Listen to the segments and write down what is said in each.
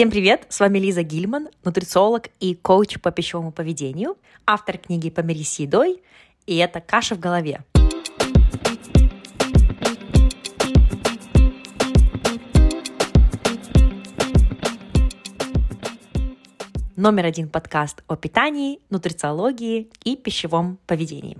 Всем привет! С вами Лиза Гильман, нутрициолог и коуч по пищевому поведению, автор книги «Помирись с едой», и это «Каша в голове». Номер один подкаст о питании, нутрициологии и пищевом поведении.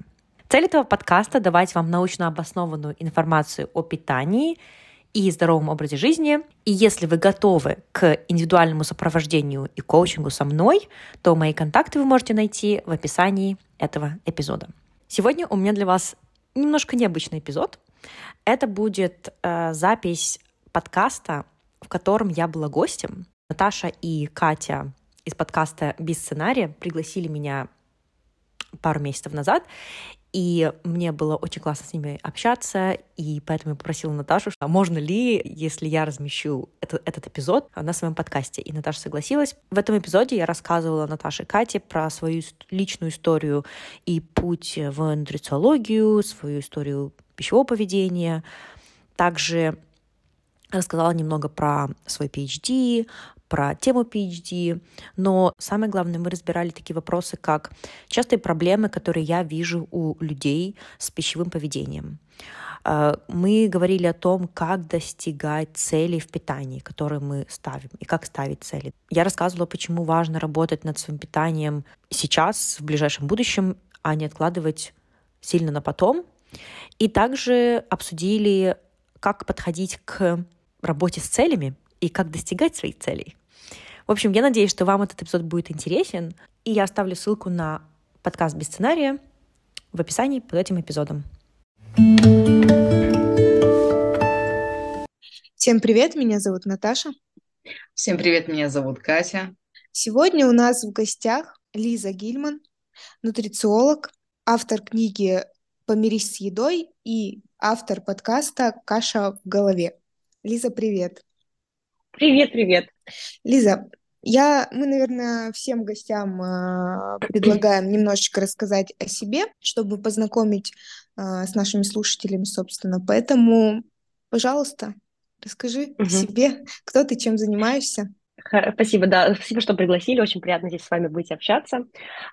Цель этого подкаста – давать вам научно обоснованную информацию о питании – и здоровом образе жизни. И если вы готовы к индивидуальному сопровождению и коучингу со мной, то мои контакты вы можете найти в описании этого эпизода. Сегодня у меня для вас немножко необычный эпизод. Это будет э, запись подкаста, в котором я была гостем. Наташа и Катя из подкаста «Без сценария» пригласили меня пару месяцев назад, и мне было очень классно с ними общаться, и поэтому я попросила Наташу, а можно ли, если я размещу это, этот эпизод на своем подкасте. И Наташа согласилась. В этом эпизоде я рассказывала Наташе Кате про свою личную историю и путь в нутрициологию, свою историю пищевого поведения. Также рассказала немного про свой PhD, про тему PhD, но самое главное, мы разбирали такие вопросы, как частые проблемы, которые я вижу у людей с пищевым поведением. А, мы говорили о том, как достигать целей в питании, которые мы ставим, и как ставить цели. Я рассказывала, почему важно работать над своим питанием сейчас, в ближайшем будущем, а не откладывать сильно на потом. И также обсудили, как подходить к работе с целями и как достигать своих целей. В общем, я надеюсь, что вам этот эпизод будет интересен, и я оставлю ссылку на подкаст без сценария в описании под этим эпизодом. Всем привет, меня зовут Наташа. Всем привет, меня зовут Катя. Сегодня у нас в гостях Лиза Гильман, нутрициолог, автор книги «Помирись с едой» и автор подкаста «Каша в голове». Лиза, привет. Привет, привет. Лиза, я, мы, наверное, всем гостям э, предлагаем немножечко рассказать о себе, чтобы познакомить э, с нашими слушателями, собственно. Поэтому, пожалуйста, расскажи угу. о себе, кто ты, чем занимаешься. Спасибо, да, спасибо, что пригласили. Очень приятно здесь с вами быть общаться.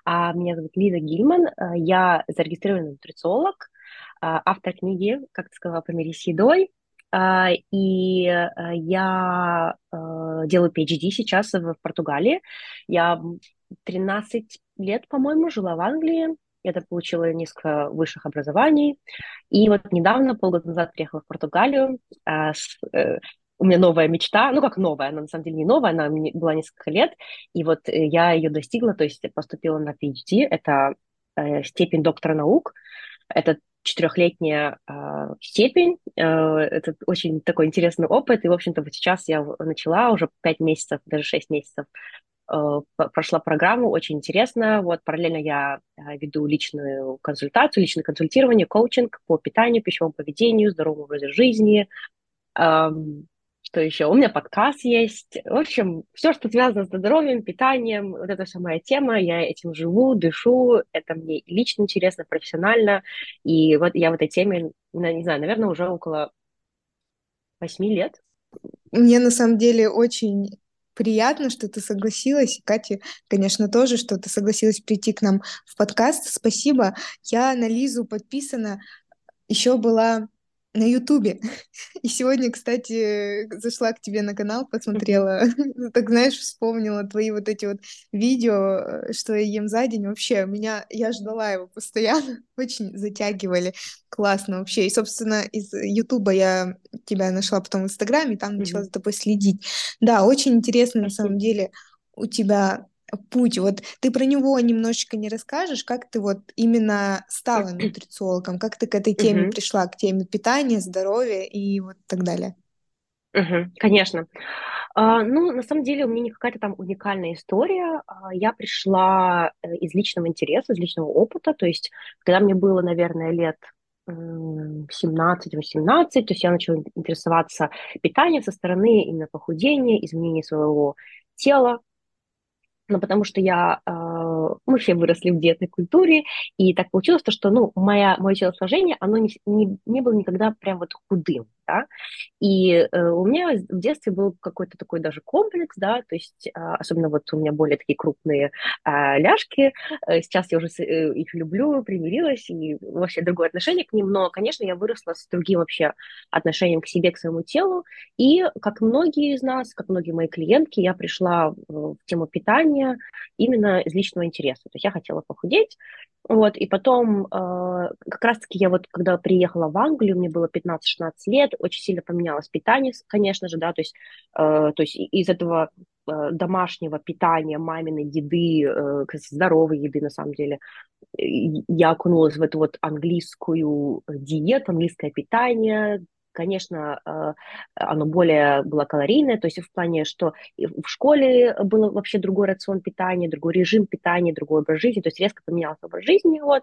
А, меня зовут Лиза Гильман. А, я зарегистрированный нутрициолог, автор книги, как ты сказала, «Помирись с едой». А, и э, я э, делаю PhD сейчас в Португалии. Я 13 лет, по-моему, жила в Англии. Там получила несколько высших образований. И вот недавно, полгода назад, приехала в Португалию. А, э, у меня новая мечта, ну как новая, она на самом деле не новая, она была несколько лет, и вот я ее достигла, то есть поступила на PhD, это степень доктора наук, это четырехлетняя э, степень. Э, это очень такой интересный опыт. И, в общем-то, вот сейчас я начала уже пять месяцев, даже шесть месяцев э, прошла программу, очень интересно. Вот параллельно я э, веду личную консультацию, личное консультирование, коучинг по питанию, пищевому поведению, здоровому образу жизни. Что еще? У меня подкаст есть. В общем, все, что связано с здоровьем, питанием, вот это вся моя тема. Я этим живу, дышу. Это мне лично интересно, профессионально. И вот я в этой теме, не знаю, наверное, уже около восьми лет. Мне на самом деле очень приятно, что ты согласилась. Катя, конечно, тоже, что ты согласилась прийти к нам в подкаст. Спасибо. Я на Лизу подписана. Еще была на Ютубе. И сегодня, кстати, зашла к тебе на канал, посмотрела, так знаешь, вспомнила твои вот эти вот видео, э, что я ем за день. Вообще, меня, я ждала его постоянно, очень затягивали. Классно вообще. И, собственно, из Ютуба я тебя нашла потом в Инстаграме, там начала за тобой следить. Да, очень интересно на самом деле у тебя путь. Вот ты про него немножечко не расскажешь, как ты вот именно стала нутрициологом, как ты к этой теме uh-huh. пришла, к теме питания, здоровья и вот так далее. Uh-huh, конечно. Uh, ну, на самом деле у меня не какая-то там уникальная история. Uh, я пришла uh, из личного интереса, из личного опыта. То есть, когда мне было, наверное, лет 17-18, то есть я начала интересоваться питанием со стороны именно похудения, изменения своего тела, ну, потому что я, э, мы все выросли в диетной культуре, и так получилось, то, что, ну, моя, мое телосложение, оно не, не, не было никогда прям вот худым, да, и э, у меня в детстве был какой-то такой даже комплекс, да, то есть э, особенно вот у меня более такие крупные э, ляжки, э, сейчас я уже э, их люблю, примирилась, и вообще другое отношение к ним, но, конечно, я выросла с другим вообще отношением к себе, к своему телу, и как многие из нас, как многие мои клиентки, я пришла в тему питания именно из личного интереса, то есть я хотела похудеть, вот, и потом, э, как раз-таки я вот, когда приехала в Англию, мне было 15-16 лет, очень сильно поменялось питание, конечно же, да, то есть, э, то есть из этого э, домашнего питания, маминой еды, э, здоровой еды, на самом деле, я окунулась в эту вот английскую диету, английское питание, конечно, э, оно более было калорийное, то есть в плане, что в школе был вообще другой рацион питания, другой режим питания, другой образ жизни, то есть резко поменялся образ жизни, вот.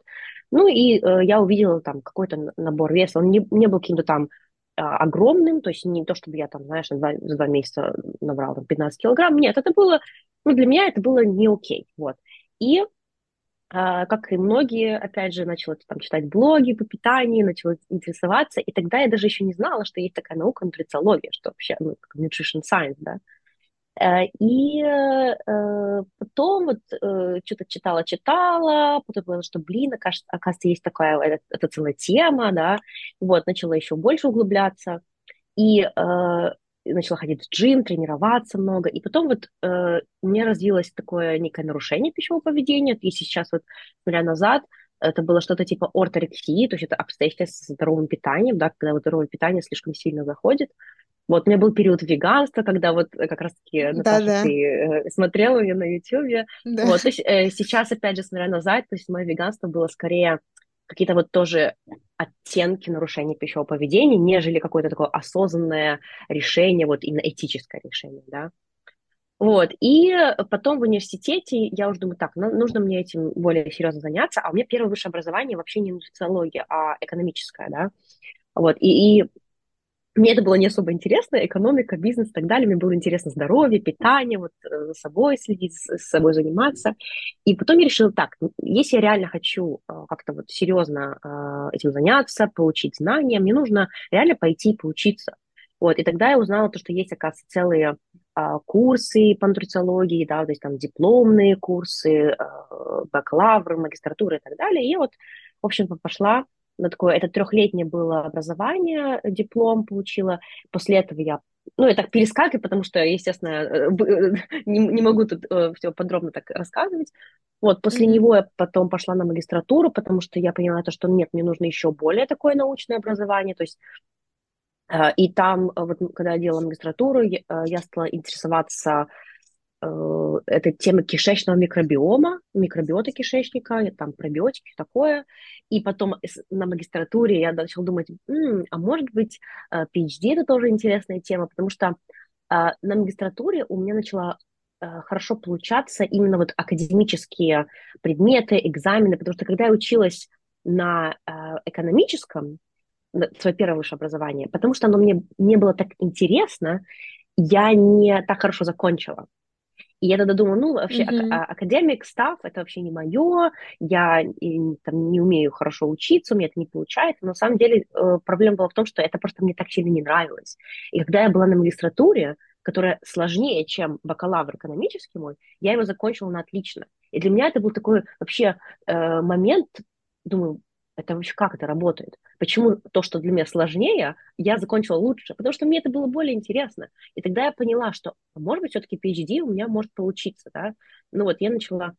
Ну и э, я увидела там какой-то набор веса, он не, не был каким-то там а, огромным, то есть не то, чтобы я там, знаешь, за два, за два месяца набрала там, 15 килограмм, нет, это было, ну, для меня это было не окей, вот. И как и многие, опять же, начала там читать блоги по питанию, начала интересоваться, и тогда я даже еще не знала, что есть такая наука нутрициология, что вообще, ну, как nutrition science, да. Э, и э, потом вот э, что-то читала-читала, потом поняла, что, блин, оказывается, есть такая, это, это целая тема, да, вот, начала еще больше углубляться, и начала ходить в джим, тренироваться много. И потом вот э, у меня развилось такое некое нарушение пищевого поведения. И сейчас вот, смотря назад, это было что-то типа орторексии, то есть это обстоятельства с здоровым питанием, да, когда вот здоровое питание слишком сильно заходит. Вот у меня был период веганства, когда вот как раз-таки, Наташа, да, да. ты э, смотрела меня на YouTube. Да. Вот, то есть э, сейчас, опять же, смотря назад, то есть мое веганство было скорее какие-то вот тоже оттенки нарушения пищевого поведения, нежели какое-то такое осознанное решение, вот именно этическое решение, да. Вот, и потом в университете я уже думаю, так, ну, нужно мне этим более серьезно заняться, а у меня первое высшее образование вообще не нутрициология, а экономическое, да. Вот, и, и мне это было не особо интересно, экономика, бизнес и так далее. Мне было интересно здоровье, питание, вот э, за собой следить, с собой заниматься. И потом я решила, так, если я реально хочу э, как-то вот серьезно э, этим заняться, получить знания, мне нужно реально пойти и поучиться. Вот, и тогда я узнала то, что есть, оказывается, целые курсы по нутрициологии, да, то есть там дипломные курсы, бакалавры, магистратуры и так далее. И я вот, в общем, пошла на такое, это трехлетнее было образование, диплом получила. После этого я, ну, я так перескакиваю, потому что, естественно, э, не, не могу тут э, все подробно так рассказывать. Вот, после mm-hmm. него я потом пошла на магистратуру, потому что я поняла то, что нет, мне нужно еще более такое научное образование, то есть э, и там, вот когда я делала магистратуру, я стала интересоваться Э, это тема кишечного микробиома, микробиота кишечника, там пробиотики, такое. И потом на магистратуре я начала думать, м-м, а может быть PhD это тоже интересная тема, потому что э, на магистратуре у меня начала э, хорошо получаться именно вот академические предметы, экзамены, потому что когда я училась на экономическом, свое первое высшее образование, потому что оно мне не было так интересно, я не так хорошо закончила. И я тогда думаю, ну, вообще, mm-hmm. а- академик, став, это вообще не мое, я и, там, не умею хорошо учиться, у меня это не получается. Но на самом деле э, проблема была в том, что это просто мне так сильно не нравилось. И когда я была на магистратуре, которая сложнее, чем бакалавр экономический мой, я его закончила на отлично. И для меня это был такой вообще э, момент, думаю, это вообще как это работает? Почему то, что для меня сложнее, я закончила лучше? Потому что мне это было более интересно. И тогда я поняла, что, а может быть, все-таки PhD у меня может получиться, да? Ну вот я начала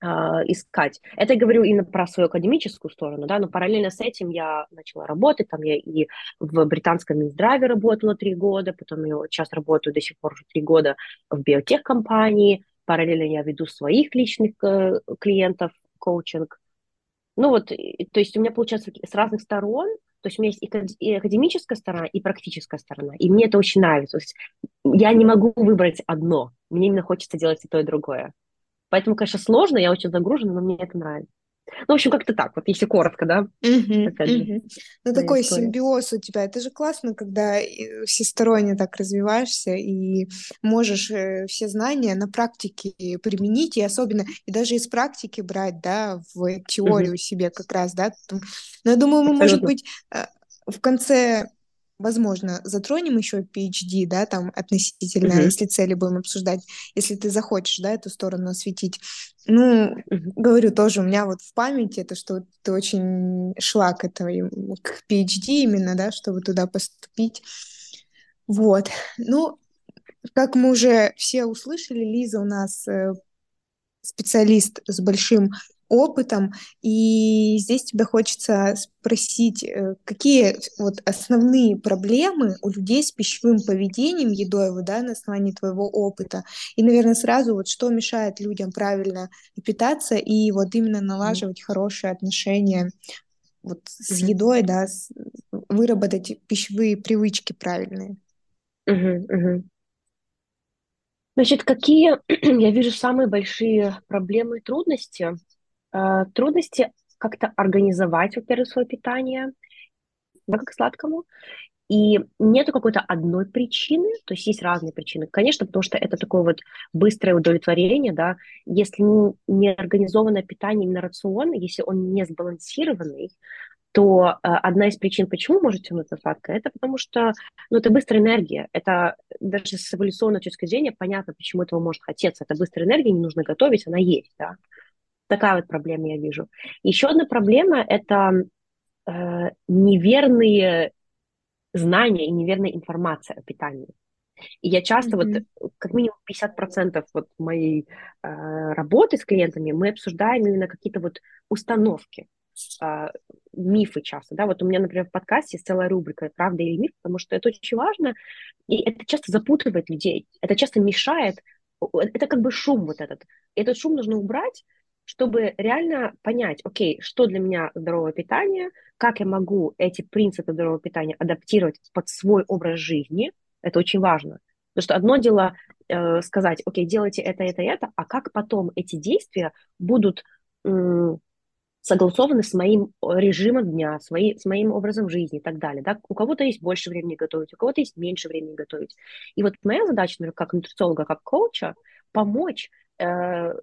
э, искать. Это я говорю именно про свою академическую сторону, да, но параллельно с этим я начала работать, там я и в британском Минздраве работала три года, потом я сейчас работаю до сих пор уже три года в биотех-компании, параллельно я веду своих личных э, клиентов, коучинг, ну вот, то есть у меня получается с разных сторон, то есть у меня есть и академическая сторона, и практическая сторона, и мне это очень нравится. То есть я не могу выбрать одно, мне именно хочется делать и то, и другое. Поэтому, конечно, сложно, я очень загружена, но мне это нравится. Ну, в общем, как-то так, вот если коротко, да. Угу, Опять же. Ну, такой история. симбиоз у тебя. Это же классно, когда всесторонне так развиваешься и можешь э, все знания на практике применить, и особенно, и даже из практики брать, да, в теорию угу. себе как раз, да. Но я думаю, мы, Абсолютно. может быть, э, в конце возможно, затронем еще PhD, да, там относительно, uh-huh. если цели будем обсуждать, если ты захочешь, да, эту сторону осветить. Ну, uh-huh. говорю тоже, у меня вот в памяти это, что ты очень шла к этой, к PhD именно, да, чтобы туда поступить. Вот. Ну, как мы уже все услышали, Лиза у нас э, специалист с большим опытом, и здесь тебе хочется спросить, э, какие вот основные проблемы у людей с пищевым поведением едой, вот, да, на основании твоего опыта, и, наверное, сразу вот что мешает людям правильно питаться и вот именно налаживать хорошие отношения вот с едой, да, с, выработать пищевые привычки правильные. Mm-hmm. Mm-hmm. Значит, какие я вижу самые большие проблемы и трудности? Э, трудности как-то организовать, во-первых, свое питание, да, как сладкому. И нету какой-то одной причины, то есть есть разные причины. Конечно, потому что это такое вот быстрое удовлетворение, да, если не организованное питание, именно рацион, если он не сбалансированный, то э, одна из причин, почему может тянуться сладкое, это потому что ну, это быстрая энергия. Это даже с эволюционной точки зрения понятно, почему этого может хотеться. Это быстрая энергия, не нужно готовить, она есть. Да? Такая вот проблема я вижу. Еще одна проблема – это э, неверные знания и неверная информация о питании. И я часто, mm-hmm. вот как минимум 50% вот моей э, работы с клиентами мы обсуждаем именно какие-то вот установки э, мифы часто, да, вот у меня, например, в подкасте есть целая рубрика «Правда или миф», потому что это очень важно, и это часто запутывает людей, это часто мешает, это как бы шум вот этот, этот шум нужно убрать, чтобы реально понять, окей, что для меня здоровое питание, как я могу эти принципы здорового питания адаптировать под свой образ жизни, это очень важно. Потому что одно дело э, сказать, окей, делайте это, это, это, а как потом эти действия будут согласованы с моим режимом дня, с, с моим образом жизни и так далее. Да? У кого-то есть больше времени готовить, у кого-то есть меньше времени готовить. И вот моя задача, например, как нутрициолога, как коуча, помочь, э,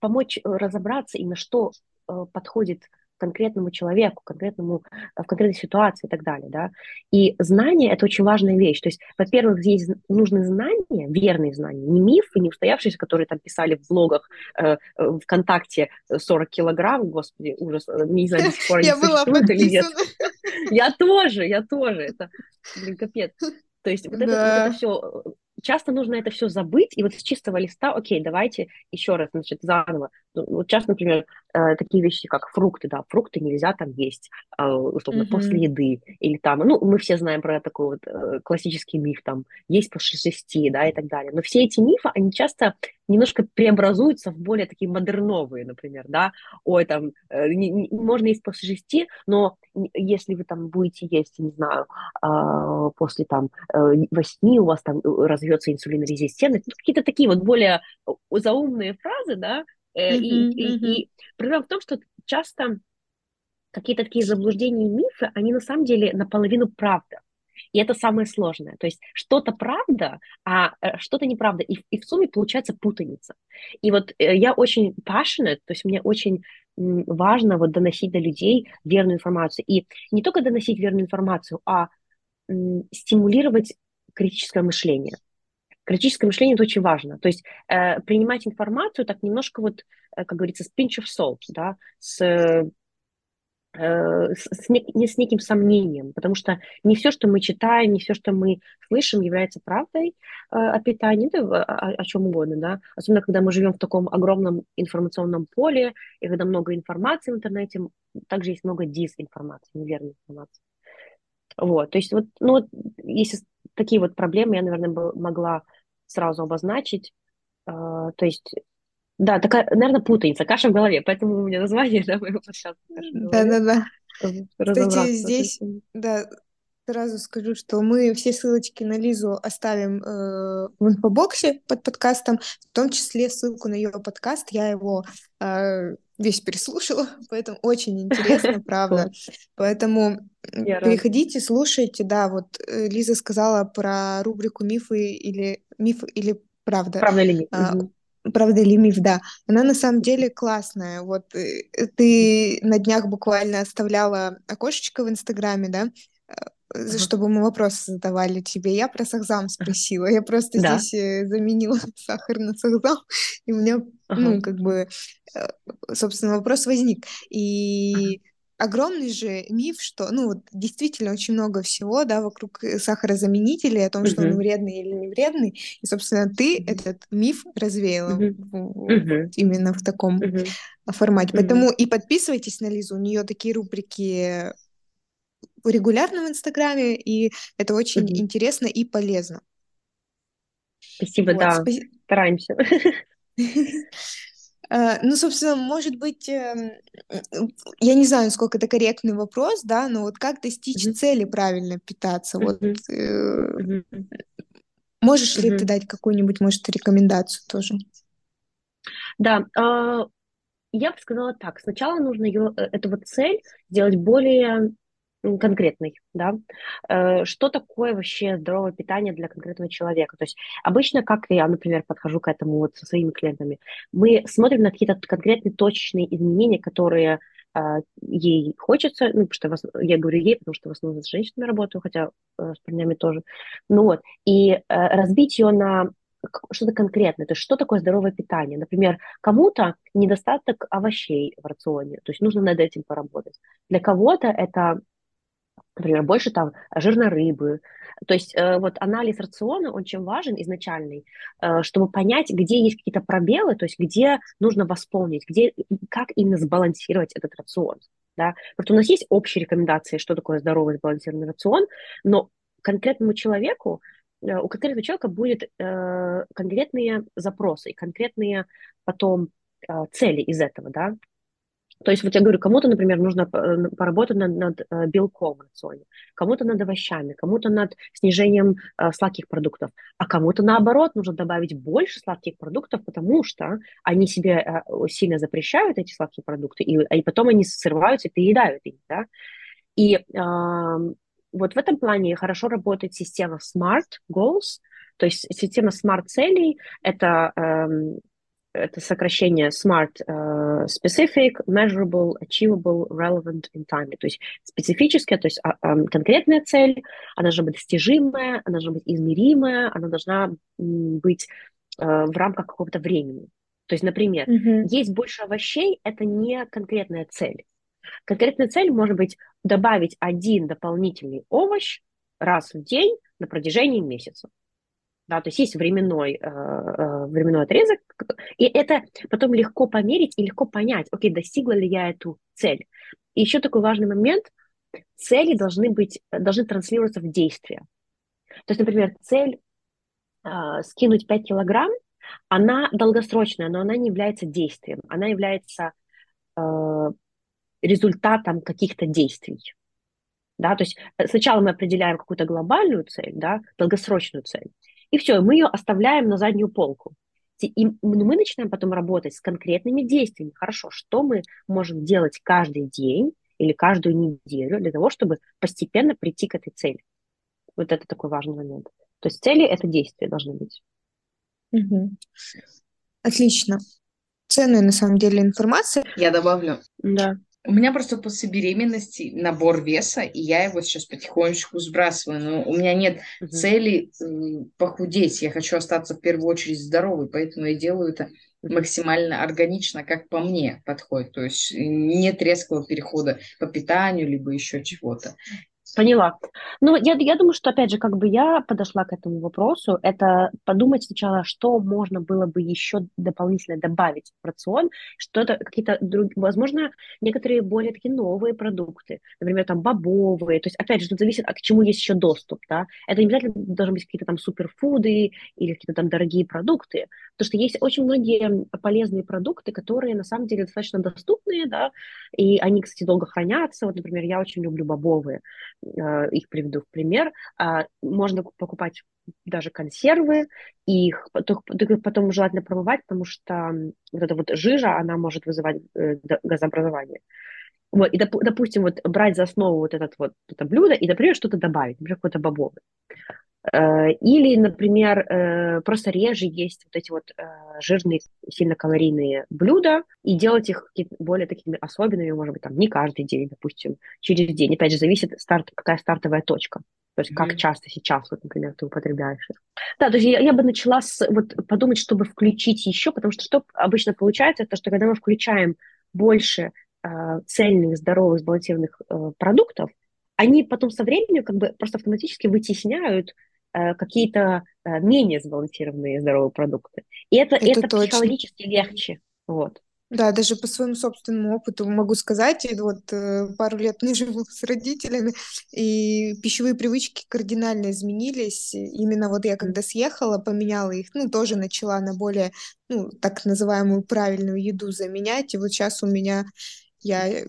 помочь разобраться именно, что э, подходит конкретному человеку, конкретному, в конкретной ситуации и так далее, да. И знание – это очень важная вещь. То есть, во-первых, здесь нужны знания, верные знания, не мифы, не устоявшиеся, которые там писали в блогах э, э ВКонтакте 40 килограмм, господи, ужас, э, не знаю, до сих пор не существует или нет. Я тоже, я тоже, это, блин, капец. То есть вот, это, вот это все часто нужно это все забыть, и вот с чистого листа, окей, давайте еще раз, значит, заново. Ну, вот часто, например, э, такие вещи, как фрукты, да, фрукты нельзя там есть, э, условно, mm-hmm. после еды, или там, ну, мы все знаем про такой вот э, классический миф, там, есть после шести, да, и так далее. Но все эти мифы, они часто немножко преобразуются в более такие модерновые, например, да, ой, там, э, не, не, можно есть после шести, но если вы там будете есть, не знаю, э, после там восьми у вас там развьется инсулинорезистентность, какие-то такие вот более заумные фразы, да, mm-hmm, и, и, mm-hmm. и проблема в том, что часто какие-то такие заблуждения и мифы, они на самом деле наполовину правда. И это самое сложное. То есть что-то правда, а э, что-то неправда. И, и в сумме получается путаница. И вот э, я очень passionate, то есть мне очень важно вот доносить до людей верную информацию. И не только доносить верную информацию, а стимулировать критическое мышление. Критическое мышление это очень важно. То есть э, принимать информацию так немножко вот, э, как говорится, с pinch of salt, да, с Э, с, с, не с неким сомнением, потому что не все, что мы читаем, не все, что мы слышим, является правдой э, о питании, да, о, о чем угодно, да, особенно когда мы живем в таком огромном информационном поле, и когда много информации в интернете, также есть много дезинформации, неверной информации. Вот, то есть вот, ну вот, если такие вот проблемы я, наверное, могла сразу обозначить, э, то есть да, такая, наверное, путаница, каша в голове, поэтому у меня название да, моего подкаста Да-да-да. Кстати, здесь, да, сразу скажу, что мы все ссылочки на Лизу оставим э, в инфобоксе под подкастом, в том числе ссылку на ее подкаст. Я его э, весь переслушала, поэтому очень интересно, правда. Поэтому переходите, слушайте. Да, вот э, Лиза сказала про рубрику мифы или мифы или правда. Правда или миф. А, Правда или миф, да. Она на самом деле классная. Вот э, ты на днях буквально оставляла окошечко в Инстаграме, да? Ага. чтобы мы вопросы задавали тебе. Я про сахзам спросила. Я просто да. здесь э, заменила сахар на сахзам, и у меня, ага. ну, как бы, э, собственно, вопрос возник. И ага огромный же миф, что, ну, вот действительно очень много всего, да, вокруг э, сахарозаменителей, о том, uh-huh. что он вредный или не вредный, и, собственно, ты uh-huh. этот миф развеяла uh-huh. Uh-huh. именно в таком uh-huh. формате. Поэтому uh-huh. и подписывайтесь на Лизу, у нее такие рубрики регулярно в Инстаграме, и это очень uh-huh. интересно и полезно. Спасибо, вот, да, спа- стараемся. Э, ну, собственно, может быть, эм, я не знаю, сколько это корректный вопрос, да, но вот как достичь mm-hmm. цели правильно питаться? Mm-hmm. Вот mm-hmm. можешь mm-hmm. ли ты дать какую-нибудь, может, рекомендацию тоже? Да, а, я бы сказала так. Сначала нужно ее, э, эту вот цель сделать более конкретный, да, э, что такое вообще здоровое питание для конкретного человека. То есть обычно, как я, например, подхожу к этому вот со своими клиентами, мы смотрим на какие-то конкретные точечные изменения, которые э, ей хочется, ну, потому что я говорю ей, потому что в основном с женщинами работаю, хотя э, с парнями тоже. Ну вот, и разбить ее на что-то конкретное, то есть что такое здоровое питание. Например, кому-то недостаток овощей в рационе, то есть нужно над этим поработать. Для кого-то это например, больше там жирной рыбы. То есть э, вот анализ рациона, он чем важен изначальный, э, чтобы понять, где есть какие-то пробелы, то есть где нужно восполнить, где, как именно сбалансировать этот рацион. Да? Потому что у нас есть общие рекомендации, что такое здоровый сбалансированный рацион, но конкретному человеку, э, у конкретного человека будет э, конкретные запросы и конкретные потом э, цели из этого, да, то есть вот я говорю, кому-то, например, нужно э, поработать над, над э, белком в рационе, кому-то над овощами, кому-то над снижением э, сладких продуктов, а кому-то наоборот нужно добавить больше сладких продуктов, потому что они себе э, сильно запрещают эти сладкие продукты, и, и потом они срываются и переедают их, да. И э, вот в этом плане хорошо работает система SMART Goals, то есть система SMART целей — это э, это сокращение SMART uh, Specific, Measurable, Achievable, Relevant in Time. То есть специфическая, то есть uh, конкретная цель, она должна быть достижимая, она должна быть измеримая, она должна быть uh, в рамках какого-то времени. То есть, например, mm-hmm. есть больше овощей, это не конкретная цель. Конкретная цель может быть добавить один дополнительный овощ раз в день на протяжении месяца да, то есть есть временной, э, э, временной отрезок, и это потом легко померить и легко понять, окей, достигла ли я эту цель. И еще такой важный момент, цели должны быть, должны транслироваться в действие. То есть, например, цель э, скинуть 5 килограмм, она долгосрочная, но она не является действием, она является э, результатом каких-то действий. Да, то есть э, сначала мы определяем какую-то глобальную цель, да, долгосрочную цель, и все, мы ее оставляем на заднюю полку. И мы начинаем потом работать с конкретными действиями. Хорошо, что мы можем делать каждый день или каждую неделю для того, чтобы постепенно прийти к этой цели. Вот это такой важный момент. То есть цели — это действия должны быть. Угу. Отлично. Ценная на самом деле информация. Я добавлю. Да. У меня просто после беременности набор веса, и я его сейчас потихонечку сбрасываю. Но у меня нет mm-hmm. цели похудеть. Я хочу остаться в первую очередь здоровой, поэтому я делаю это максимально органично, как по мне подходит. То есть нет резкого перехода по питанию, либо еще чего-то. Поняла. Ну, я, я думаю, что, опять же, как бы я подошла к этому вопросу, это подумать сначала, что можно было бы еще дополнительно добавить в рацион, что-то, какие-то другие, возможно, некоторые более такие новые продукты, например, там бобовые, то есть, опять же, тут зависит, а к чему есть еще доступ, да, это не обязательно должны быть какие-то там суперфуды или какие-то там дорогие продукты, потому что есть очень многие полезные продукты, которые на самом деле достаточно доступные, да, и они, кстати, долго хранятся, вот, например, я очень люблю бобовые, их приведу в пример, а, можно покупать даже консервы, и их потом желательно промывать, потому что вот эта вот жижа, она может вызывать э, газообразование. Вот, и, допустим, вот брать за основу вот этот вот это блюдо и, например, что-то добавить, например, какой-то бобовый. Э, или, например, э, просто реже есть вот эти вот э, жирные, сильно калорийные блюда и делать их более такими особенными, может быть, там не каждый день, допустим, через день. Опять же, зависит, старт, какая стартовая точка. То есть mm-hmm. как часто сейчас, вот, например, ты употребляешь их. Да, то есть я, я бы начала с, вот, подумать, чтобы включить еще, потому что что обычно получается, то, что когда мы включаем больше э, цельных, здоровых, сбалансированных э, продуктов, они потом со временем как бы просто автоматически вытесняют какие-то э, менее сбалансированные здоровые продукты. И это, это, это психологически легче. Вот. Да, даже по своему собственному опыту могу сказать, вот э, пару лет не живу с родителями, и пищевые привычки кардинально изменились. Именно вот я когда съехала, поменяла их, ну, тоже начала на более, ну, так называемую правильную еду заменять, и вот сейчас у меня я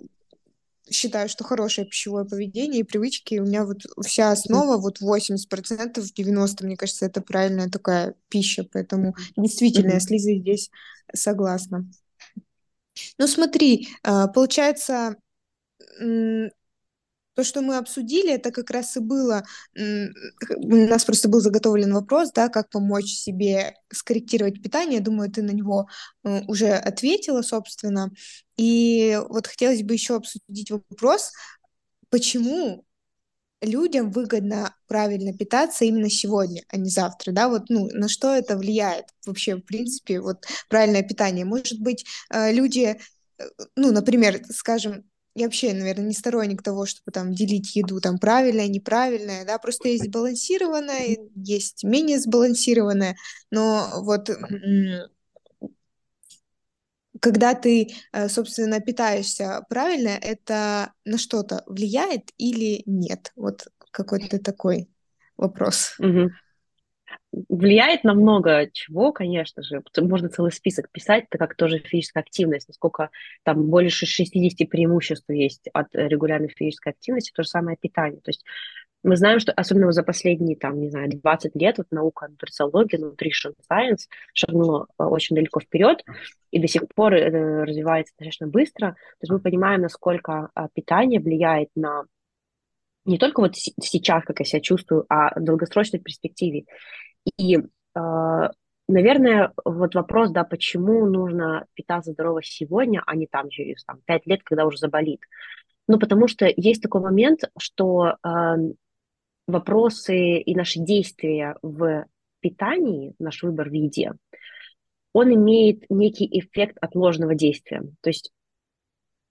считаю, что хорошее пищевое поведение и привычки. У меня вот вся основа, вот 80%, 90%, мне кажется, это правильная такая пища. Поэтому действительно, я с Лизой здесь согласна. Ну смотри, а, получается, то, что мы обсудили, это как раз и было, у нас просто был заготовлен вопрос, да, как помочь себе скорректировать питание. Думаю, ты на него э, уже ответила, собственно. И вот хотелось бы еще обсудить вопрос, почему людям выгодно правильно питаться именно сегодня, а не завтра, да, вот, ну, на что это влияет вообще, в принципе, вот правильное питание. Может быть, э, люди, э, ну, например, скажем, я вообще, наверное, не сторонник того, чтобы там делить еду там правильное, неправильное, да, просто есть сбалансированное, есть менее сбалансированное, но вот когда ты, э, собственно, питаешься правильно, это на что-то влияет или нет? Вот какой-то такой вопрос. Угу влияет на много чего, конечно же. Можно целый список писать, это как тоже физическая активность, насколько там больше 60 преимуществ есть от регулярной физической активности, то же самое питание. То есть мы знаем, что особенно за последние, там, не знаю, 20 лет вот наука нутрициология, nutrition science шагнула э, очень далеко вперед и до сих пор э, развивается достаточно быстро. То есть мы понимаем, насколько а, питание влияет на не только вот сейчас, как я себя чувствую, а в долгосрочной перспективе. И, э, наверное, вот вопрос, да, почему нужно питаться здорово сегодня, а не там через там, 5 лет, когда уже заболит. Ну, потому что есть такой момент, что э, вопросы и наши действия в питании, наш выбор в еде, он имеет некий эффект отложенного действия. То есть,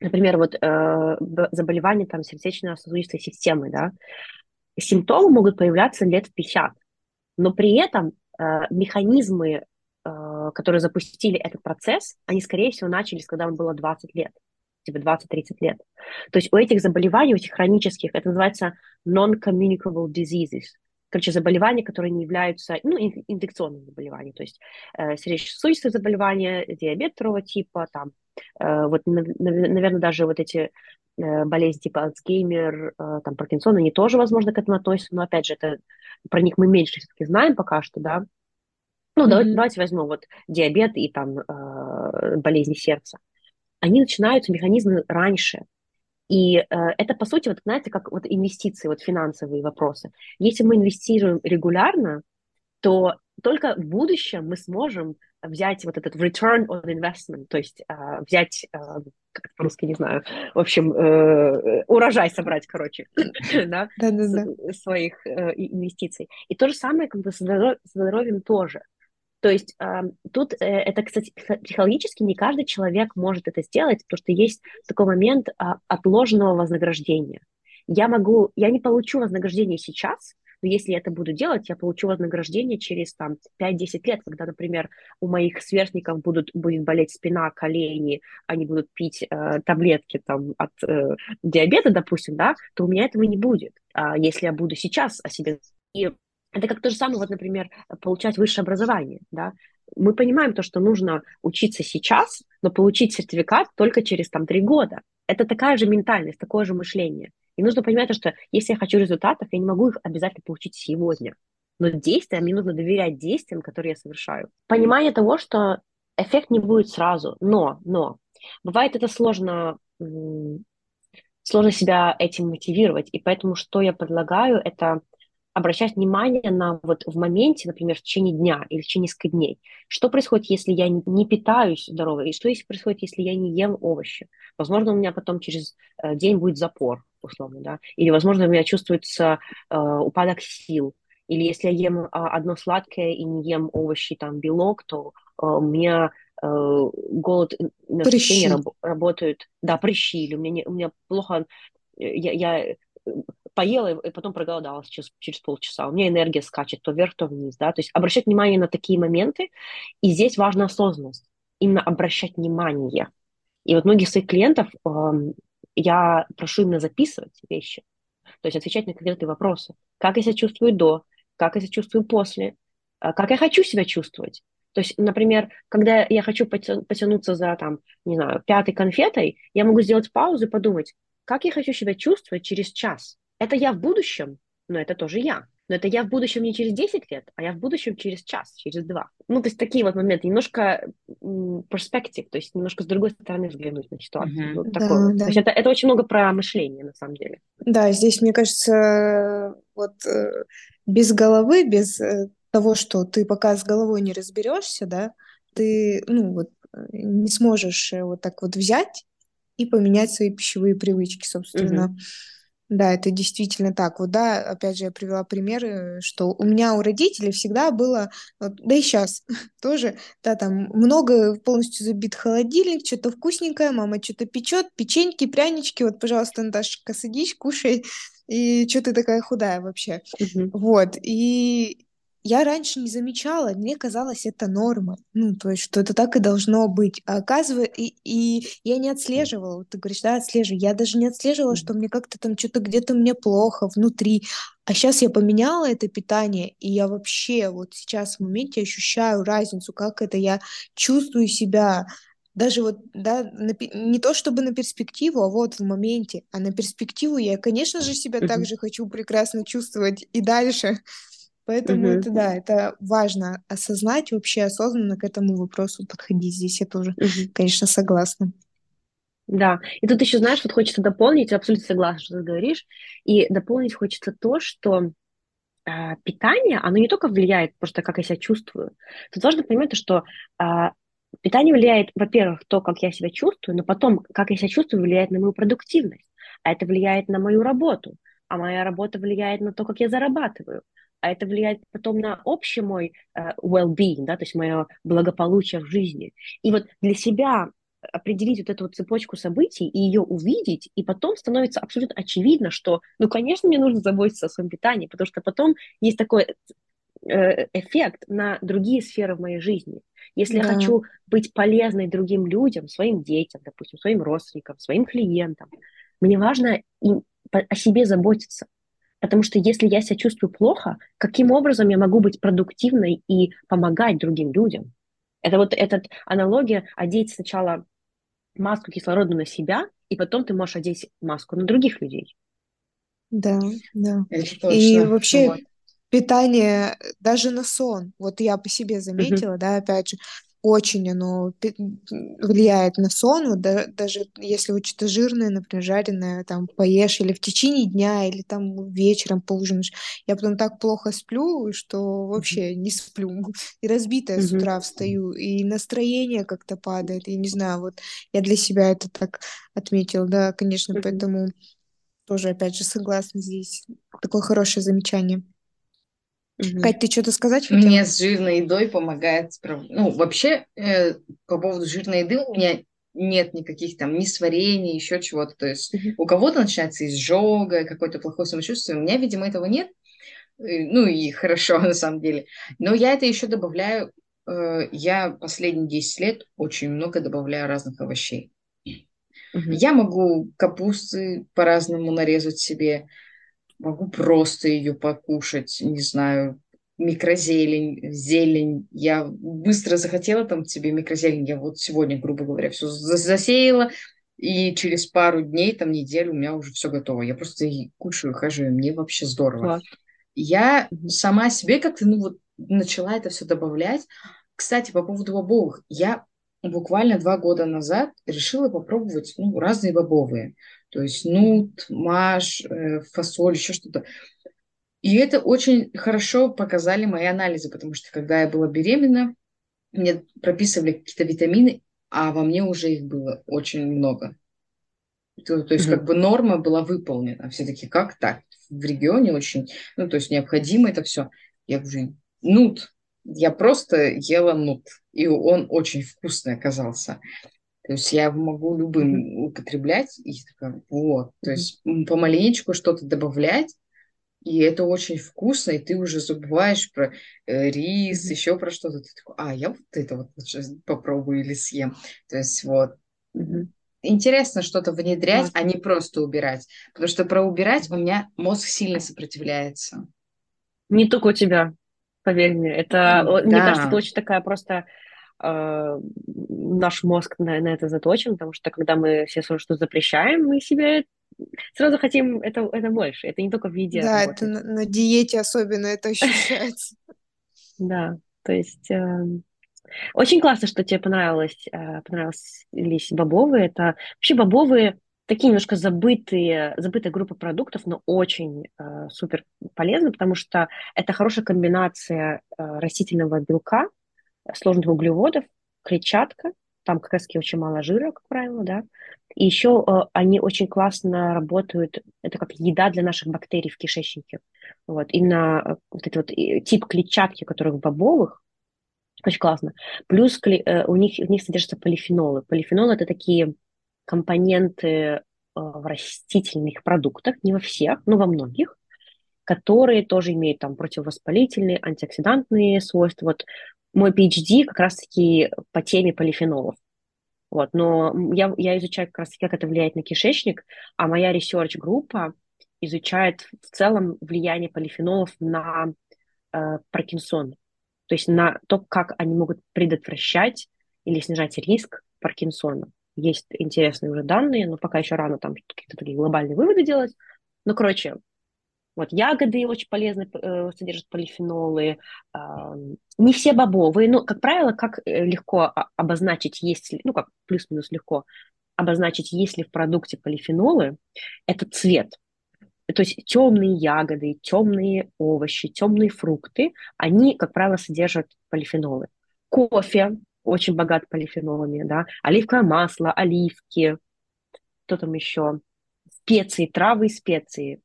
например, вот э, заболевание там сердечно-сосудистой системы, да, симптомы могут появляться лет в 50, но при этом э, механизмы, э, которые запустили этот процесс, они, скорее всего, начались, когда вам было 20 лет, типа 20-30 лет. То есть у этих заболеваний, у этих хронических, это называется non-communicable diseases, короче, заболевания, которые не являются, ну, инфекционными заболеваниями, то есть э, сердечно-сосудистые заболевания, диабет второго типа, там, э, вот, наверное, даже вот эти э, болезни типа Альцгеймер, э, там, Паркинсон, они тоже, возможно, к этому относятся, но, опять же, это про них мы меньше все-таки знаем пока что, да. Ну, mm-hmm. давайте, давайте возьмем вот диабет и там э, болезни сердца. Они начинаются, механизмы раньше. И э, это, по сути, вот, знаете, как вот инвестиции, вот финансовые вопросы. Если мы инвестируем регулярно, то только в будущем мы сможем взять вот этот return on investment, то есть э, взять, э, как это по-русски, не знаю, в общем, э, урожай собрать, короче, да, своих э, инвестиций. И то же самое как бы с здоровьем тоже. То есть э, тут э, это, кстати, психологически не каждый человек может это сделать, потому что есть такой момент э, отложенного вознаграждения. Я могу, я не получу вознаграждение сейчас, но если я это буду делать, я получу вознаграждение через там 5-10 лет, когда, например, у моих сверстников будут, будет болеть спина, колени, они будут пить э, таблетки там от э, диабета, допустим, да, то у меня этого не будет, а если я буду сейчас о себе... И это как то же самое, вот, например, получать высшее образование, да, мы понимаем то, что нужно учиться сейчас, но получить сертификат только через там три года. Это такая же ментальность, такое же мышление. И нужно понимать, что если я хочу результатов, я не могу их обязательно получить сегодня. Но действия, мне нужно доверять действиям, которые я совершаю. Понимание того, что эффект не будет сразу, но, но, бывает это сложно, сложно себя этим мотивировать. И поэтому что я предлагаю, это обращать внимание на вот в моменте, например, в течение дня или в течение несколько дней. Что происходит, если я не питаюсь здорово? И что если происходит, если я не ем овощи? Возможно, у меня потом через э, день будет запор, условно, да? Или, возможно, у меня чувствуется э, упадок сил. Или если я ем а, одно сладкое и не ем овощи, там, белок, то э, у меня э, голод, раб, работают. Да, прыщи. Или у меня, не, у меня плохо... Я, я поела и потом проголодалась через, через полчаса. У меня энергия скачет то вверх, то вниз, да, то есть обращать внимание на такие моменты, и здесь важна осознанность, именно обращать внимание. И вот многих своих клиентов э, я прошу именно записывать вещи, то есть отвечать на конкретные вопросы. Как я себя чувствую до, как я себя чувствую после, э, как я хочу себя чувствовать. То есть, например, когда я хочу потянуться за, там, не знаю, пятой конфетой, я могу сделать паузу и подумать, как я хочу себя чувствовать через час. Это я в будущем, но это тоже я. Но это я в будущем не через 10 лет, а я в будущем через час, через два. Ну, то есть такие вот моменты, немножко перспектив, то есть немножко с другой стороны взглянуть на ситуацию. Mm-hmm. Вот да, такое. Да. То есть это, это очень много про мышление, на самом деле. Да, здесь, мне кажется, вот э, без головы, без э, того, что ты пока с головой не разберешься, да, ты, ну, вот не сможешь вот так вот взять и поменять свои пищевые привычки, собственно. Mm-hmm. Да, это действительно так. Вот, да, опять же, я привела примеры, что у меня у родителей всегда было, да и сейчас тоже, да, там много полностью забит холодильник, что-то вкусненькое, мама что-то печет, печеньки, прянички, вот, пожалуйста, Наташечка, садись, кушай, и что ты такая худая вообще. Mm-hmm. Вот, и я раньше не замечала, мне казалось это норма, ну, то есть, что это так и должно быть. А оказывается, и, и я не отслеживала, ты говоришь, да, отслеживаю, я даже не отслеживала, что мне как-то там что-то где-то мне плохо внутри. А сейчас я поменяла это питание, и я вообще вот сейчас в моменте ощущаю разницу, как это я чувствую себя, даже вот, да, на, не то чтобы на перспективу, а вот в моменте. А на перспективу я, конечно же, себя также хочу прекрасно чувствовать и дальше. Поэтому угу. это да, это важно осознать, вообще осознанно к этому вопросу подходить. Здесь я тоже, угу. конечно, согласна. Да, и тут еще, знаешь, вот хочется дополнить, абсолютно согласна, что ты говоришь, и дополнить хочется то, что э, питание, оно не только влияет просто, как я себя чувствую. Тут важно понимать, что э, питание влияет, во-первых, то, как я себя чувствую, но потом, как я себя чувствую, влияет на мою продуктивность, а это влияет на мою работу, а моя работа влияет на то, как я зарабатываю, а это влияет потом на общий мой uh, well-being, да, то есть мое благополучие в жизни. И вот для себя определить вот эту вот цепочку событий и ее увидеть, и потом становится абсолютно очевидно, что, ну, конечно, мне нужно заботиться о своем питании, потому что потом есть такой э, эффект на другие сферы в моей жизни. Если да. я хочу быть полезной другим людям, своим детям, допустим, своим родственникам, своим клиентам, мне важно им о себе заботиться. Потому что если я себя чувствую плохо, каким образом я могу быть продуктивной и помогать другим людям? Это вот эта аналогия одеть сначала маску кислородную на себя, и потом ты можешь одеть маску на других людей. Да, да. И вообще вот. питание даже на сон. Вот я по себе заметила, uh-huh. да, опять же, очень оно влияет на сон, вот да, даже если вот что-то жирное, например, жареное, там, поешь или в течение дня, или там вечером поужинаешь, я потом так плохо сплю, что вообще не сплю, и разбитая mm-hmm. с утра встаю, и настроение как-то падает, я не знаю, вот я для себя это так отметила, да, конечно, mm-hmm. поэтому тоже, опять же, согласна здесь, такое хорошее замечание. Угу. Кать, ты что-то сказать хотела? Мне с жирной едой помогает справ... Ну, вообще, э, по поводу жирной еды у меня нет никаких там несварений, еще чего-то. То есть угу. у кого-то начинается изжога, какое-то плохое самочувствие. У меня, видимо, этого нет. Э, ну и хорошо, на самом деле. Но я это еще добавляю. Э, я последние 10 лет очень много добавляю разных овощей. Угу. Я могу капусты по-разному нарезать себе могу просто ее покушать, не знаю, микрозелень, зелень. Я быстро захотела там тебе микрозелень, я вот сегодня, грубо говоря, все засеяла, и через пару дней, там неделю у меня уже все готово. Я просто кушаю, хожу, и мне вообще здорово. Класс. Я сама себе как-то, ну вот, начала это все добавлять. Кстати, по поводу бобовых, я буквально два года назад решила попробовать ну, разные бобовые. То есть нут, маш, э, фасоль, еще что-то. И это очень хорошо показали мои анализы, потому что когда я была беременна, мне прописывали какие-то витамины, а во мне уже их было очень много. То, то есть mm-hmm. как бы норма была выполнена. Все таки как так? В регионе очень, ну то есть необходимо это все. Я говорю, нут. Я просто ела нут. И он очень вкусный оказался. То есть я могу любым mm-hmm. употреблять. И такая, вот. Mm-hmm. То есть помаленечку что-то добавлять. И это очень вкусно, и ты уже забываешь про э, рис, mm-hmm. еще про что-то. Ты такой, а, я вот это вот попробую или съем. То есть вот. Mm-hmm интересно что-то внедрять, а не просто убирать. Потому что про убирать у меня мозг сильно сопротивляется. Не только у тебя, поверь мне. Это, да. мне кажется, это очень такая просто наш мозг на, на это заточен, потому что когда мы все что запрещаем, мы себе сразу хотим это, это больше. Это не только в виде. Да, работает. это на, на диете особенно это ощущается. Да, то есть эм, очень классно, что тебе понравилось, э, понравились бобовые. Это вообще бобовые такие немножко забытые, забытая группа продуктов, но очень э, супер полезны, потому что это хорошая комбинация э, растительного белка, сложных углеводов, клетчатка, там как раз очень мало жира, как правило, да, и еще э, они очень классно работают, это как еда для наших бактерий в кишечнике. Вот, именно э, вот этот вот тип клетчатки, который в бобовых, очень классно. Плюс э, у них, у них содержатся полифенолы. Полифенолы – это такие компоненты э, в растительных продуктах, не во всех, но во многих, которые тоже имеют там противовоспалительные, антиоксидантные свойства. Вот мой PhD как раз-таки по теме полифенолов. Вот, но я, я изучаю как раз как это влияет на кишечник, а моя research-группа изучает в целом влияние полифенолов на э, Паркинсон, то есть на то, как они могут предотвращать или снижать риск Паркинсона. Есть интересные уже данные, но пока еще рано там какие-то такие глобальные выводы делать. Ну, короче, вот ягоды очень полезны, э, содержат полифенолы. Не все бобовые, но, как правило, как э, легко обозначить, есть ли, ну, как плюс-минус легко обозначить, есть ли в продукте полифенолы, это цвет. То есть темные ягоды, темные овощи, темные фрукты, они, как правило, содержат полифенолы. Кофе очень богат полифенолами, да, оливковое масло, оливки, что там еще, специи, травы и специи.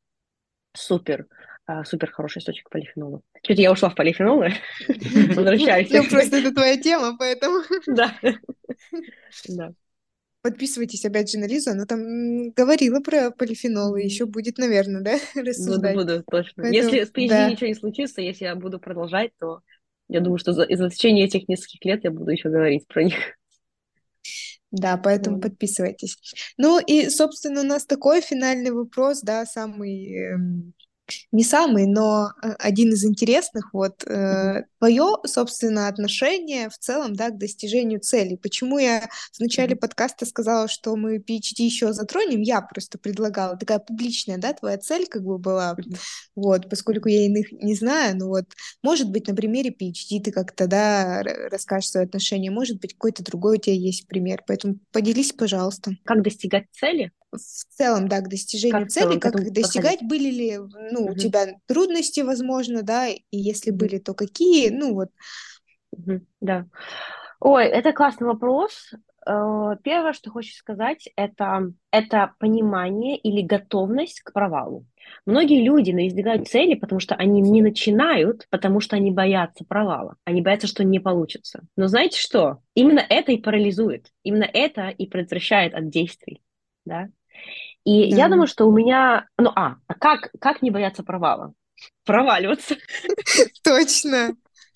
Супер, а, супер хороший источник полифенолов. Чуть я ушла в полифенолы, возвращаюсь. Ну, просто это твоя тема, поэтому... Да. Да. Подписывайтесь опять же на Лизу, она там говорила про полифенолы, еще будет, наверное, да, рассуждать. Буду, буду, точно. Поэтому, если с PhD да. ничего не случится, если я буду продолжать, то я думаю, что за, за течение этих нескольких лет я буду еще говорить про них. Да, поэтому mm. подписывайтесь. Ну и, собственно, у нас такой финальный вопрос, да, самый эм, не самый, но э, один из интересных, вот, э, твое, собственно, отношение в целом, да, к достижению целей. Почему я в начале подкаста сказала, что мы PhD еще затронем, я просто предлагала, такая публичная, да, твоя цель как бы была, вот, поскольку я иных не знаю, ну вот, может быть, на примере PhD ты как-то, да, расскажешь свое отношение, может быть, какой-то другой у тебя есть пример, поэтому поделись, пожалуйста. Как достигать цели? В целом, да, к достижению как цели, как их достигать, подходить? были ли, ну, угу. у тебя трудности, возможно, да, и если были, то какие, ну, вот. Угу. Да. Ой, это классный вопрос. Э, первое, что хочешь сказать, это, это понимание или готовность к провалу. Многие люди избегают цели, потому что они не начинают, потому что они боятся провала. Они боятся, что не получится. Но знаете что? Именно это и парализует. Именно это и предотвращает от действий. Да? И да. я думаю, что у меня... Ну, а, а как, как не бояться провала? Проваливаться. Точно.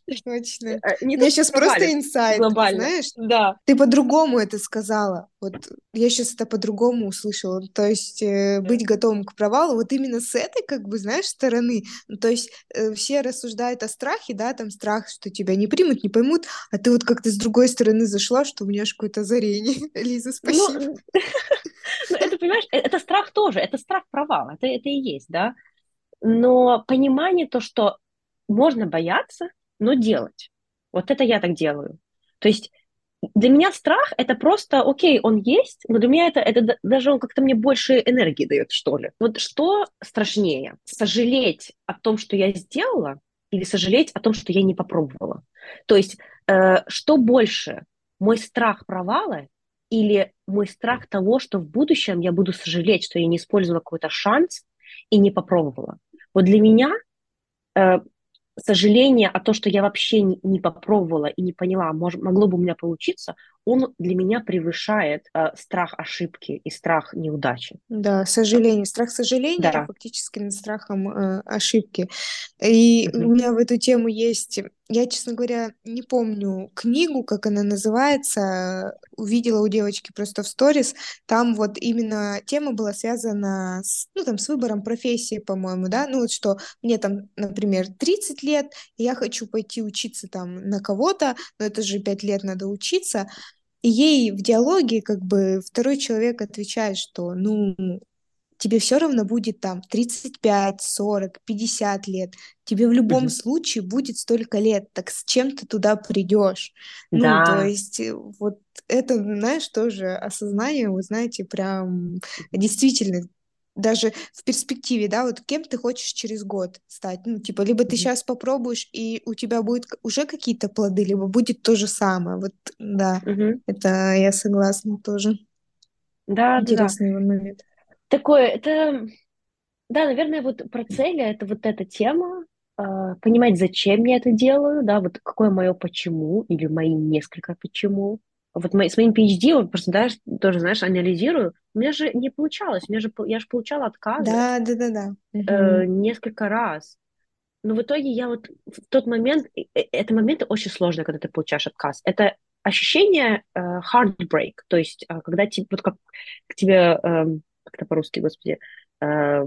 Точно. Э, не Мне сейчас просто инсайт, глобально. знаешь? Да. Ты по-другому это сказала. Вот я сейчас это по-другому услышала. То есть э, быть готовым к провалу вот именно с этой, как бы, знаешь, стороны. Ну, то есть э, все рассуждают о страхе, да, там страх, что тебя не примут, не поймут, а ты вот как-то с другой стороны зашла, что у меня аж какое-то озарение. Лиза, ну, спасибо. Ну, ну, это, понимаешь, э, это страх тоже, это страх провала, это, это и есть, да. Но понимание то, что можно бояться, но делать. Вот это я так делаю. То есть для меня страх это просто, окей, он есть, но для меня это, это даже он как-то мне больше энергии дает, что ли. Вот что страшнее? Сожалеть о том, что я сделала, или сожалеть о том, что я не попробовала? То есть, э, что больше? Мой страх провала или мой страх того, что в будущем я буду сожалеть, что я не использовала какой-то шанс и не попробовала? Вот для меня э, сожаление о том, что я вообще не, не попробовала и не поняла, мож, могло бы у меня получиться, он для меня превышает э, страх ошибки и страх неудачи. Да, сожаление. Страх сожаления да. фактически над страхом э, ошибки. И uh-huh. у меня в эту тему есть... Я, честно говоря, не помню книгу, как она называется. Увидела у девочки просто в сторис. Там вот именно тема была связана с, ну, там, с выбором профессии, по-моему, да. Ну, вот что мне там, например, 30 лет, я хочу пойти учиться там на кого-то, но это же 5 лет надо учиться. И ей в диалоге как бы второй человек отвечает, что ну тебе все равно будет там 35, 40, 50 лет. Тебе в любом угу. случае будет столько лет. Так с чем ты туда придешь? Да. Ну, то есть, э, вот это, знаешь, тоже осознание, вы знаете, прям действительно даже в перспективе, да, вот кем ты хочешь через год стать, ну, типа, либо ты сейчас попробуешь, и у тебя будет уже какие-то плоды, либо будет то же самое, вот, да, это я согласна тоже. Да, Интересный да, момент. Такое, это, да, наверное, вот про цели, это вот эта тема, э, понимать, зачем я это делаю, да, вот какое мое почему, или мои несколько почему, вот мои, с моим PhD, вот просто, да, тоже, знаешь, анализирую, у меня же не получалось, у меня же, я же получала отказы. Да, да, да, да. Э, несколько раз. Но в итоге я вот в тот момент, это момент очень сложный, когда ты получаешь отказ. Это ощущение э, heartbreak, то есть э, когда тебе, вот как к тебе, э, как это по-русски, господи, э,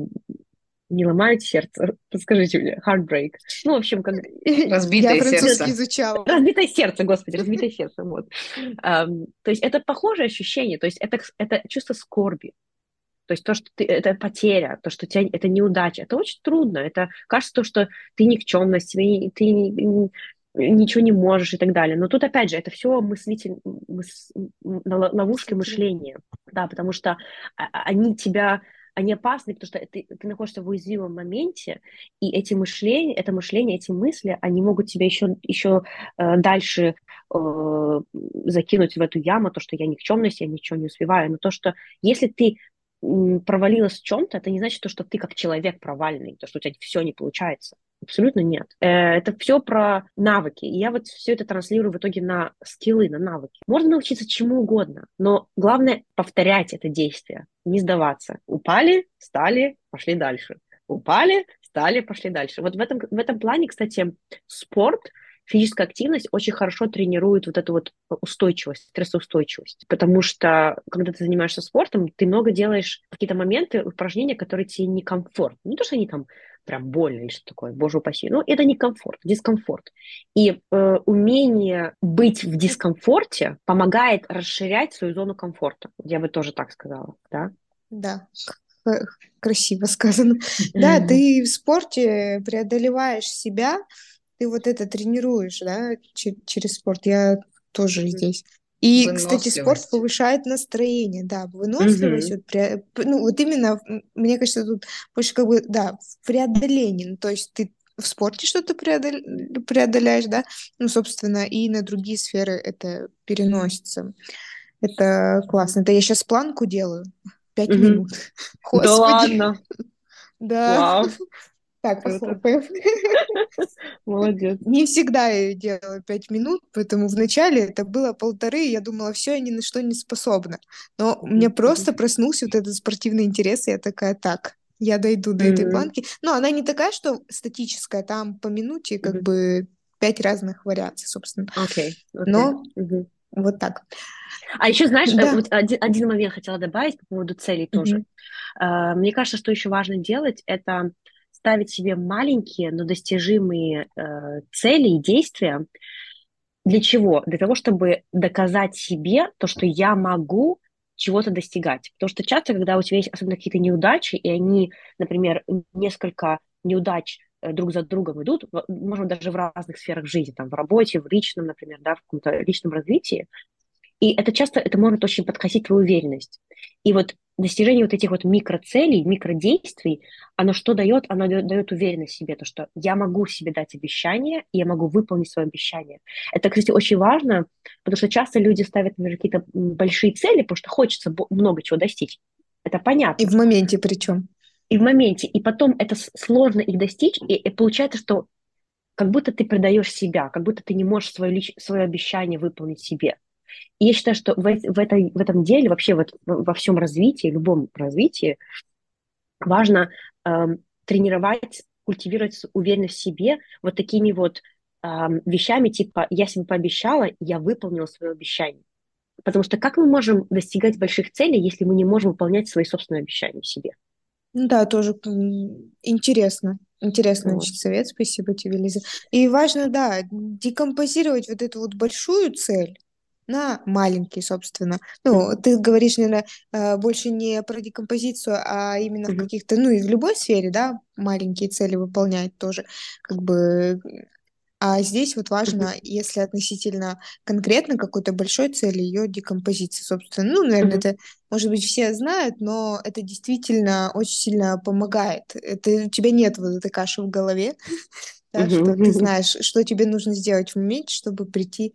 не ломает сердце, подскажите мне, heartbreak. Ну, в общем, как... Разбитое Я сердце. изучала. Разбитое сердце, господи, разбитое сердце, вот. Um, то есть это похожее ощущение, то есть это, это чувство скорби. То есть то, что ты, это потеря, то, что тебя, это неудача, это очень трудно. Это кажется то, что ты никчемность, тебе, ты ничего не можешь и так далее. Но тут, опять же, это все мыслитель, мыс, ловушки мышления, да, потому что а, а, они тебя они опасны, потому что ты, ты находишься в уязвимом моменте, и эти мышления, это мышление, эти мысли, они могут тебя еще, еще э, дальше э, закинуть в эту яму, то, что я никчемность, я ничего не успеваю, но то, что если ты провалилась в чем-то, это не значит то, что ты как человек провальный, то, что у тебя все не получается. Абсолютно нет. Э, это все про навыки. И я вот все это транслирую в итоге на скиллы, на навыки. Можно научиться чему угодно, но главное повторять это действие, не сдаваться. Упали, встали, пошли дальше. Упали, встали, пошли дальше. Вот в этом, в этом плане, кстати, спорт – физическая активность очень хорошо тренирует вот эту вот устойчивость, стрессоустойчивость. Потому что, когда ты занимаешься спортом, ты много делаешь какие-то моменты, упражнения, которые тебе некомфортны. Не то, что они там прям больно или что такое, боже упаси, но это не комфорт, дискомфорт. И э, умение быть в дискомфорте помогает расширять свою зону комфорта. Я бы тоже так сказала, да? Да, красиво сказано. Да, ты в спорте преодолеваешь себя, ты вот это тренируешь, да, через спорт. Я тоже здесь. И, кстати, спорт повышает настроение, да, выносливость, угу. вот, ну, вот именно, мне кажется, тут больше как бы, да, в преодолении, ну, то есть ты в спорте что-то преодол... преодоляешь, да, ну, собственно, и на другие сферы это переносится. Это классно. Это я сейчас планку делаю. Пять угу. минут. Господи. Да ладно? Да. Вау. Так, похлопаем. Молодец. Не всегда я делала пять минут, поэтому вначале это было полторы, и я думала, все, я ни на что не способна. Но у меня просто проснулся вот этот спортивный интерес, и я такая, так, я дойду до этой планки. Но она не такая, что статическая, там по минуте как бы пять разных вариаций, собственно. Окей. Но вот так. А еще, знаешь, да. вот один, один момент хотела добавить по поводу целей тоже. Uh, мне кажется, что еще важно делать, это ставить себе маленькие, но достижимые э, цели и действия. Для чего? Для того, чтобы доказать себе то, что я могу чего-то достигать. Потому что часто, когда у тебя есть особенно какие-то неудачи, и они, например, несколько неудач э, друг за другом идут, может, даже в разных сферах жизни, там, в работе, в личном, например, да, в каком-то личном развитии, И это часто, это может очень подкосить твою уверенность. И вот достижение вот этих вот микроцелей, микродействий, оно что дает? Оно дает уверенность в себе, то, что я могу себе дать обещание, и я могу выполнить свое обещание. Это, кстати, очень важно, потому что часто люди ставят, например, какие-то большие цели, потому что хочется много чего достичь. Это понятно. И в моменте причем. И в моменте. И потом это сложно их достичь, и, и получается, что как будто ты предаешь себя, как будто ты не можешь свое, лич... свое обещание выполнить себе. И я считаю, что в, в, этой, в этом деле, вообще вот, во всем развитии, любом развитии, важно э, тренировать, культивировать уверенность в себе вот такими вот э, вещами, типа «я себе пообещала, я выполнила свое обещание». Потому что как мы можем достигать больших целей, если мы не можем выполнять свои собственные обещания себе? Да, тоже интересно. Интересный вот. совет, спасибо тебе, Лиза. И важно, да, декомпозировать вот эту вот большую цель на маленькие, собственно. Ну, ты говоришь, наверное, э, больше не про декомпозицию, а именно в каких-то, ну, и в любой сфере, да, маленькие цели выполнять тоже, как бы. А здесь вот важно, если относительно конкретно какой-то большой цели, ее декомпозиция, собственно. Ну, наверное, это, может быть, все знают, но это действительно очень сильно помогает. Это, у тебя нет вот этой каши в голове, да, что ты знаешь, что тебе нужно сделать в моменте, чтобы прийти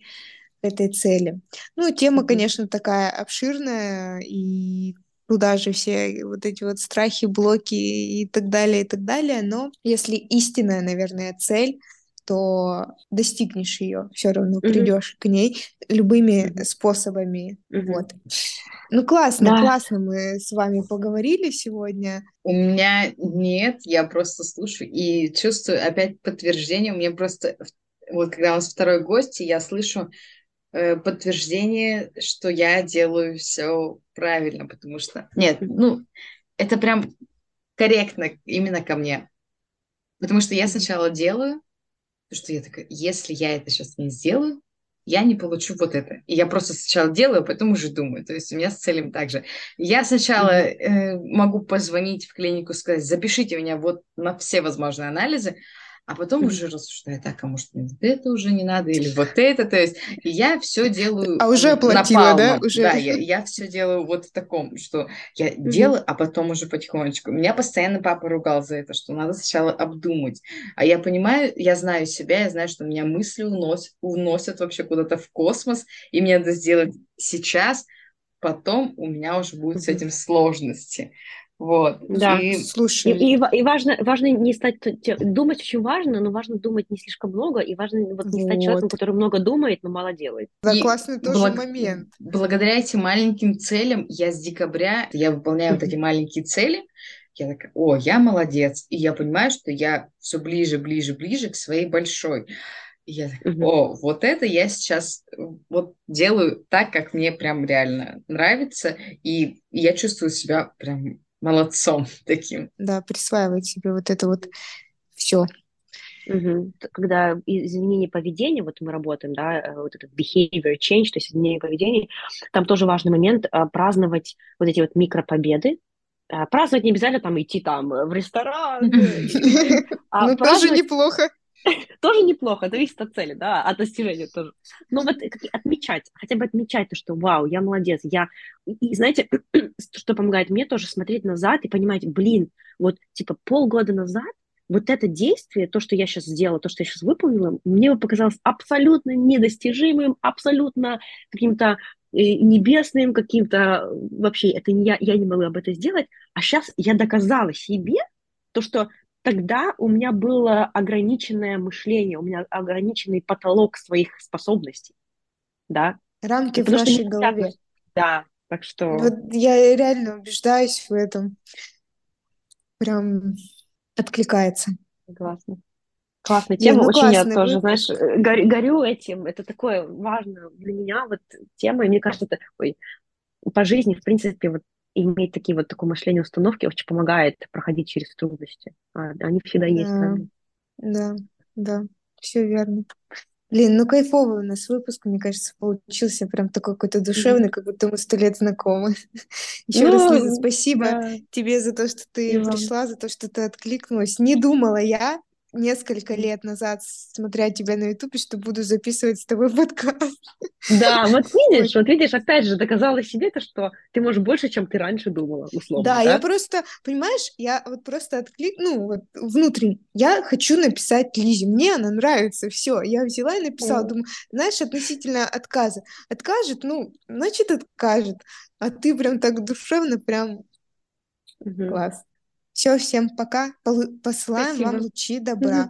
этой цели. Ну, тема, конечно, такая обширная, и туда же все вот эти вот страхи, блоки и так далее, и так далее. Но если истинная, наверное, цель — то достигнешь ее, все равно придешь mm-hmm. к ней любыми mm-hmm. способами. Mm-hmm. Вот. Ну классно, да. классно мы с вами поговорили сегодня. У меня нет, я просто слушаю и чувствую опять подтверждение. У меня просто вот когда у нас второй гость, я слышу подтверждение, что я делаю все правильно, потому что нет, ну это прям корректно именно ко мне, потому что я сначала делаю, Потому что я такая, если я это сейчас не сделаю, я не получу вот это. И я просто сначала делаю, а потом уже думаю. То есть у меня с целью так же. Я сначала э, могу позвонить в клинику, сказать, запишите меня вот на все возможные анализы, а потом уже рассуждаю, так, а может, мне вот это уже не надо, или вот это, то есть я все делаю А уже оплатила, да? Уже. Да, я, я все делаю вот в таком, что я mm-hmm. делаю, а потом уже потихонечку. Меня постоянно папа ругал за это, что надо сначала обдумать. А я понимаю, я знаю себя, я знаю, что меня мысли уносят, уносят вообще куда-то в космос, и мне надо сделать сейчас, потом у меня уже будут с этим сложности. Вот. Да, и, слушай. И, и, и важно, важно не стать... Думать очень важно, но важно думать не слишком много, и важно вот не стать вот. человеком, который много думает, но мало делает. Да, и классный тоже благ... момент. Благодаря этим маленьким целям я с декабря, я выполняю вот эти маленькие цели, я такая, о, я молодец. И я понимаю, что я все ближе, ближе, ближе к своей большой. И я такая, о, вот это я сейчас вот делаю так, как мне прям реально нравится, и я чувствую себя прям молодцом таким. Да, присваивать себе вот это вот все. Угу. Когда изменение поведения, вот мы работаем, да, э, вот этот behavior change, то есть изменение поведения, там тоже важный момент а, праздновать вот эти вот микропобеды, а, праздновать не обязательно там идти там в ресторан. А ну, тоже неплохо. тоже неплохо, зависит от цели, да, от достижения тоже. Но вот отмечать, хотя бы отмечать то, что вау, я молодец, я... И знаете, что помогает мне тоже смотреть назад и понимать, блин, вот типа полгода назад вот это действие, то, что я сейчас сделала, то, что я сейчас выполнила, мне показалось абсолютно недостижимым, абсолютно каким-то э, небесным, каким-то вообще это не я, я не могла об этом сделать, а сейчас я доказала себе то, что тогда у меня было ограниченное мышление, у меня ограниченный потолок своих способностей, да. Рамки Потому в нашей голове. Да, так что... Вот я реально убеждаюсь в этом. Прям откликается. Классно. Классная тема, ну, очень классно, я тоже, вы... знаешь, горю, горю этим, это такое важно для меня вот тема, и мне кажется, это, ой, по жизни, в принципе, вот иметь такие вот такое мышление установки очень помогает проходить через трудности. А, они всегда есть. Да, да, да, все верно. Блин, ну кайфовый у нас выпуск, мне кажется, получился прям такой какой-то душевный, как будто мы сто лет знакомы. Еще ну, раз, Лиза, спасибо да. тебе за то, что ты и пришла, вам. за то, что ты откликнулась. Не думала я, несколько лет назад, смотря тебя на Ютубе, что буду записывать с тобой подкаст. Да, вот видишь, вот видишь, опять же, доказала себе то, что ты можешь больше, чем ты раньше думала, условно. Да, да? я просто, понимаешь, я вот просто отклик, ну, вот внутренне, я хочу написать Лизе, мне она нравится, все, я взяла и написала, mm. думаю, знаешь, относительно отказа, откажет, ну, значит, откажет, а ты прям так душевно, прям mm-hmm. класс. Все, всем пока. Посылаем Спасибо. вам лучи добра.